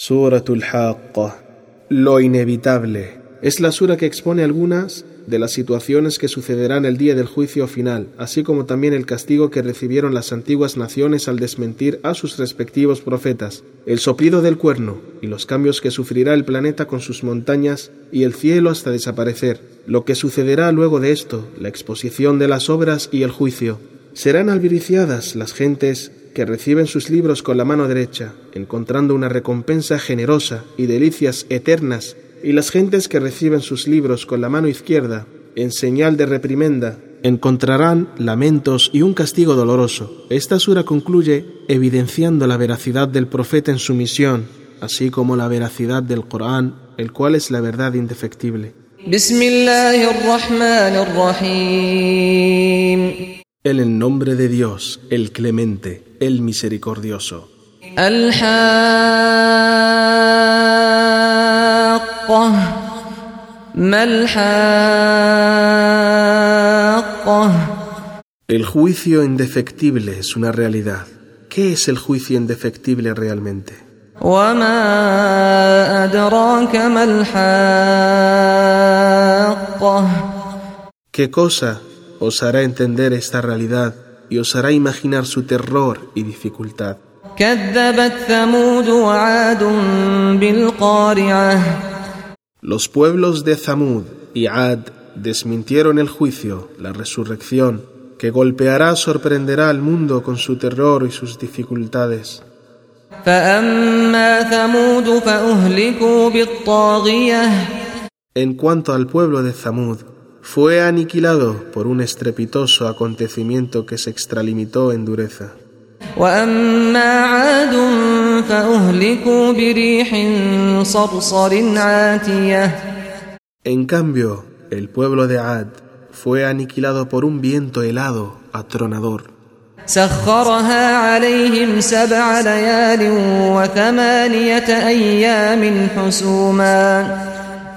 Suratul Haqqa. Lo inevitable. Es la sura que expone algunas de las situaciones que sucederán el día del juicio final, así como también el castigo que recibieron las antiguas naciones al desmentir a sus respectivos profetas, el soplido del cuerno y los cambios que sufrirá el planeta con sus montañas y el cielo hasta desaparecer, lo que sucederá luego de esto, la exposición de las obras y el juicio. Serán alviriciadas las gentes que reciben sus libros con la mano derecha, encontrando una recompensa generosa y delicias eternas, y las gentes que reciben sus libros con la mano izquierda, en señal de reprimenda, encontrarán lamentos y un castigo doloroso. Esta sura concluye evidenciando la veracidad del profeta en su misión, así como la veracidad del Corán, el cual es la verdad indefectible. En el nombre de Dios, el clemente, el misericordioso. El juicio indefectible es una realidad. ¿Qué es el juicio indefectible realmente? ¿Qué cosa os hará entender esta realidad y os hará imaginar su terror y dificultad. Los pueblos de Zamud y Ad desmintieron el juicio, la resurrección, que golpeará, sorprenderá al mundo con su terror y sus dificultades. En cuanto al pueblo de Zamud, fue aniquilado por un estrepitoso acontecimiento que se extralimitó en dureza. En cambio, el pueblo de Ad fue aniquilado por un viento helado, atronador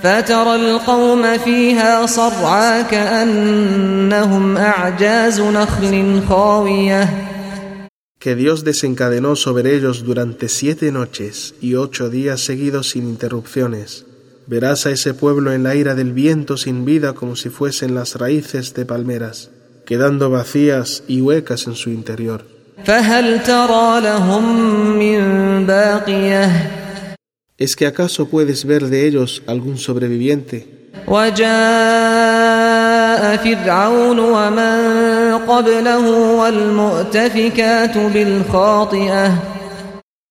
فترى القوم فيها صرعى كأنهم أعجاز نخل خاوية que Dios desencadenó sobre ellos durante siete noches y ocho días seguidos sin interrupciones. Verás a ese pueblo en la ira del viento sin vida como si fuesen las raíces de palmeras, quedando vacías y huecas en su interior. ¿Es que acaso puedes ver de ellos algún sobreviviente?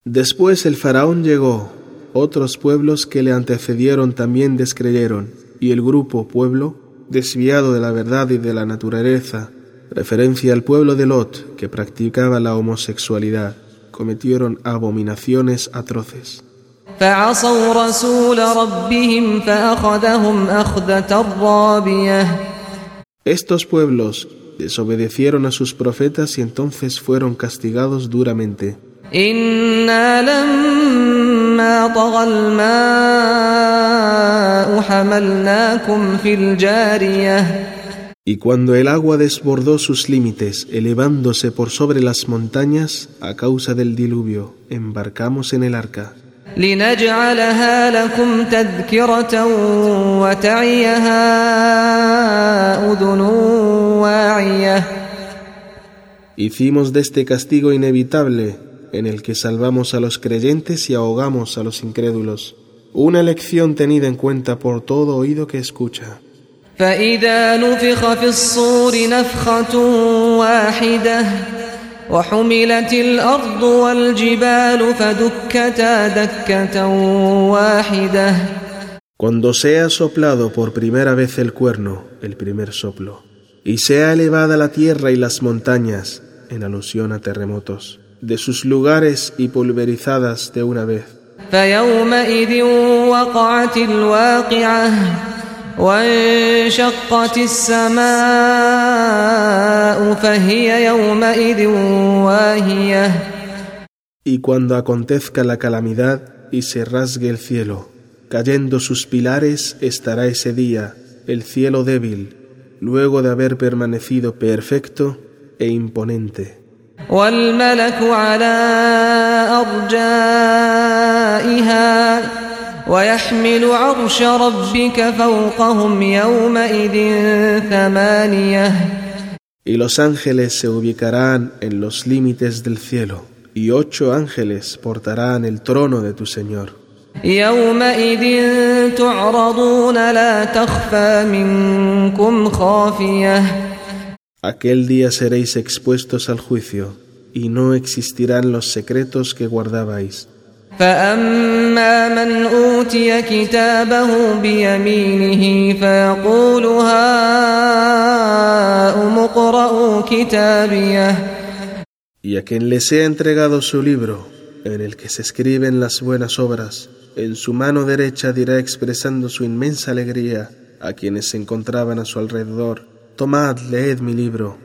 Después el faraón llegó, otros pueblos que le antecedieron también descreyeron, y el grupo pueblo, desviado de la verdad y de la naturaleza, referencia al pueblo de Lot, que practicaba la homosexualidad, cometieron abominaciones atroces. Estos pueblos desobedecieron a sus profetas y entonces fueron castigados duramente. Y cuando el agua desbordó sus límites, elevándose por sobre las montañas a causa del diluvio, embarcamos en el arca. لنجعلها لكم تذكرة وتعيها أذن واعية Hicimos de este castigo inevitable, en el que salvamos a los creyentes y ahogamos a los incrédulos, una lección tenida en cuenta por todo oído que escucha. فإذا نفخ في الصور نفخة واحدة وحملت الأرض والجبال فدكتا دكة واحدة Cuando sea soplado por primera vez el cuerno, el primer soplo, y sea elevada la tierra y las montañas, en alusión a terremotos, de sus lugares y pulverizadas de una vez. فيومئذ وقعت الواقعة وانشقت السماء فهي يومئذ واهية Y cuando acontezca la calamidad y se rasgue el cielo, cayendo sus pilares estará ese día el cielo débil, luego de haber permanecido perfecto e imponente. والملك على أرجائها ويحمل عرش ربك فوقهم يومئذ ثمانية Y los ángeles se ubicarán en los límites del cielo, y ocho ángeles portarán el trono de tu Señor. يومئذ تعرضون لا تخفى منكم خافية Aquel día seréis expuestos al juicio, y no existirán los secretos que guardabais. فأما من أوتي كتابه بيمينه فيقول هاؤم اقرءوا كتابيه Y a quien les sea entregado su libro, en el que se escriben las buenas obras, en su mano derecha dirá expresando su inmensa alegría a quienes se encontraban a su alrededor, Tomad, leed mi libro.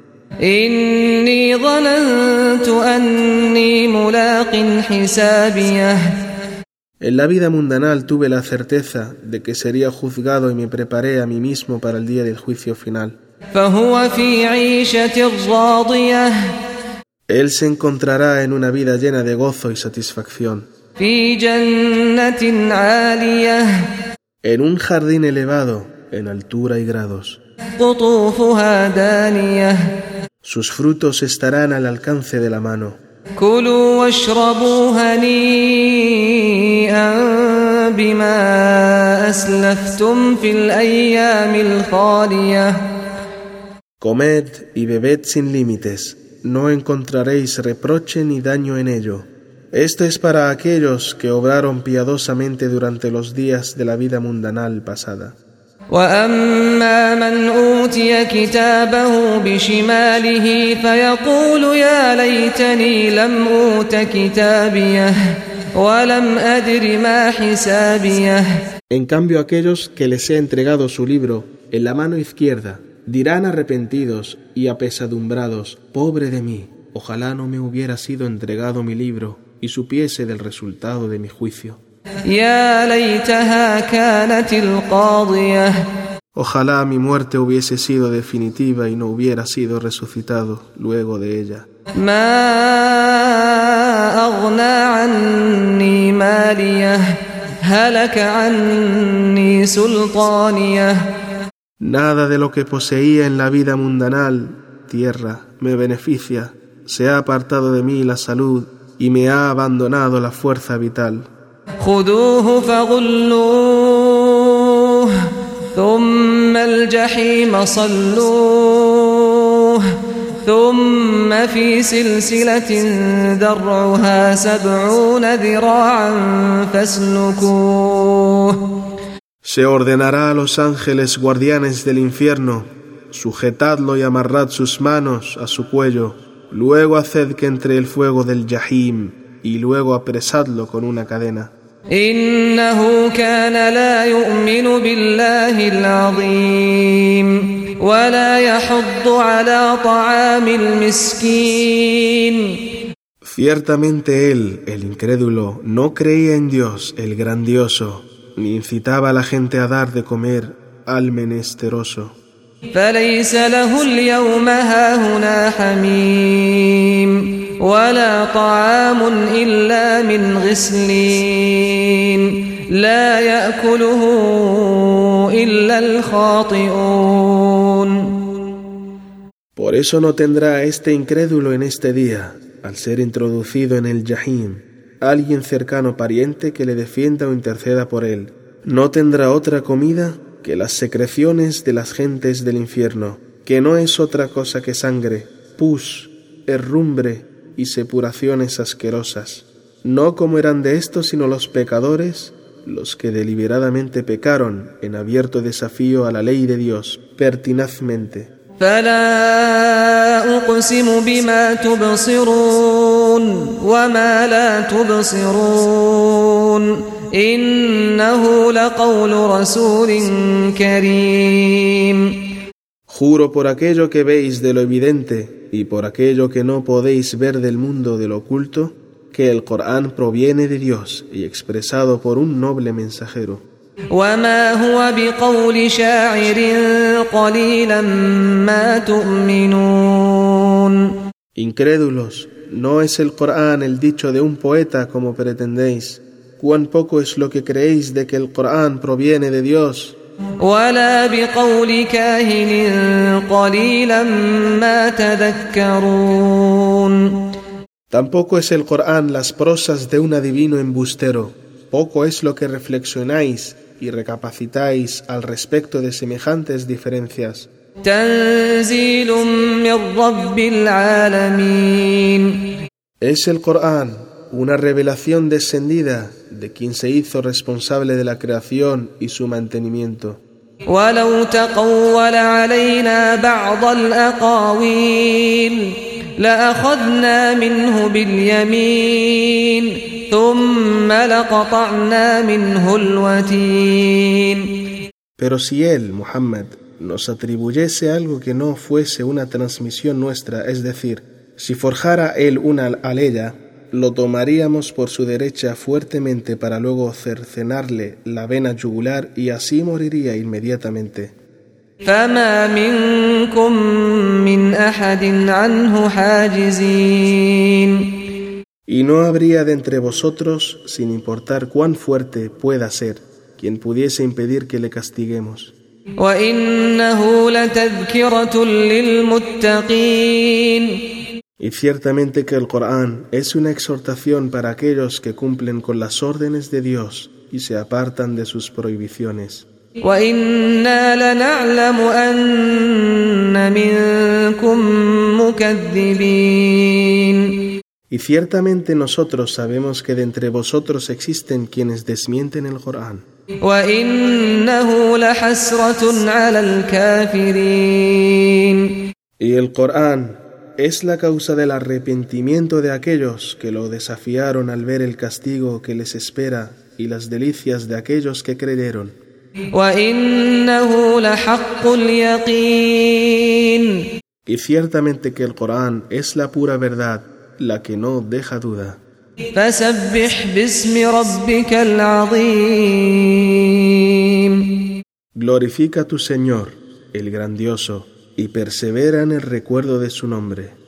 إني ظننت أني ملاق حسابيه En la vida mundanal tuve la certeza de que sería juzgado y me preparé a mí mismo para el día del juicio final. فهو في عيشة راضية Él se encontrará en una vida llena de gozo y satisfacción, في جنة عالية en un jardín elevado, en altura y grados. sus frutos estarán al alcance de la mano. Comed y bebed sin límites, no encontraréis reproche ni daño en ello. Este es para aquellos que obraron piadosamente durante los días de la vida mundanal pasada. وأما من أوتي كتابه بشماله فيقول يا ليتني لم أوت كتابيه ولم أدر ما حسابيه En cambio, aquellos que les he entregado su libro en la mano izquierda dirán arrepentidos y apesadumbrados, pobre de mí, ojalá no me hubiera sido entregado mi libro y supiese del resultado de mi juicio. يا ليتها كانت القاضية Ojalá mi muerte hubiese sido definitiva y no hubiera sido resucitado luego de ella. ما أغنى عني ماليه هلك عني سلطانيه Nada de lo que poseía en la vida mundanal, tierra, me beneficia, se ha apartado de mí la salud y me ha abandonado la fuerza vital. خذوه فغلوه ثم الجحيم صلوه ثم في سلسلة درعها سبعون ذراعا فاسلكوه Se ordenará a los ángeles guardianes del infierno, sujetadlo y amarrad sus manos a su cuello, luego haced que entre el fuego del Yahim y luego apresadlo con una cadena. إنه كان لا يؤمن بالله العظيم ولا يحض على طعام المسكين Ciertamente él, el incrédulo, no creía en Dios, el grandioso, ni incitaba a la gente a dar de comer al menesteroso. فليس له اليوم هاهنا حميم ولا طعام إلا من غسلين لا يأكله إلا الخاطئون Por eso no tendrá este incrédulo en este día, al ser introducido en el Yahim, alguien cercano pariente que le defienda o interceda por él. No tendrá otra comida que las secreciones de las gentes del infierno, que no es otra cosa que sangre, pus, herrumbre y sepuraciones asquerosas. No como eran de estos sino los pecadores, los que deliberadamente pecaron en abierto desafío a la ley de Dios, pertinazmente. فلا أقسم بما تبصرون وما لا تبصرون إنه لقول رسول كريم Juro por aquello que veis de lo evidente y por aquello que no podéis ver del mundo de lo oculto, que el Corán proviene de Dios y expresado por un noble mensajero. Incrédulos, no es el Corán el dicho de un poeta como pretendéis. Cuán poco es lo que creéis de que el Corán proviene de Dios. ولا بقول كاهن قليلا ما تذكرون Tampoco es el Corán las prosas de un adivino embustero. Poco es lo que reflexionáis y recapacitáis al respecto de semejantes diferencias. تنزيل من رب العالمين Es el Corán una revelación descendida de quien se hizo responsable de la creación y su mantenimiento. ولو تقول علينا بعض الأقاويل لأخذنا منه باليمين ثم لقطعنا منه الوتين Pero si él, Muhammad, nos atribuyese algo que no fuese una transmisión nuestra, es decir, si forjara él una aleya, lo tomaríamos por su derecha fuertemente para luego cercenarle la vena yugular y así moriría inmediatamente. فما منكم من أحد عنه حاجزين Y no habría de entre vosotros, sin importar cuán fuerte pueda ser, quien pudiese impedir que le castiguemos. وإنه لتذكرة للمتقين Y ciertamente que el Corán es una exhortación para aquellos que cumplen con las órdenes de Dios y se apartan de sus prohibiciones. Y ciertamente nosotros sabemos que de entre vosotros existen quienes desmienten el Corán. Y el Corán es la causa del arrepentimiento de aquellos que lo desafiaron al ver el castigo que les espera y las delicias de aquellos que creyeron. Y ciertamente que el Corán es la pura verdad, la que no deja duda. Glorifica a tu Señor, el grandioso y persevera en el recuerdo de su nombre.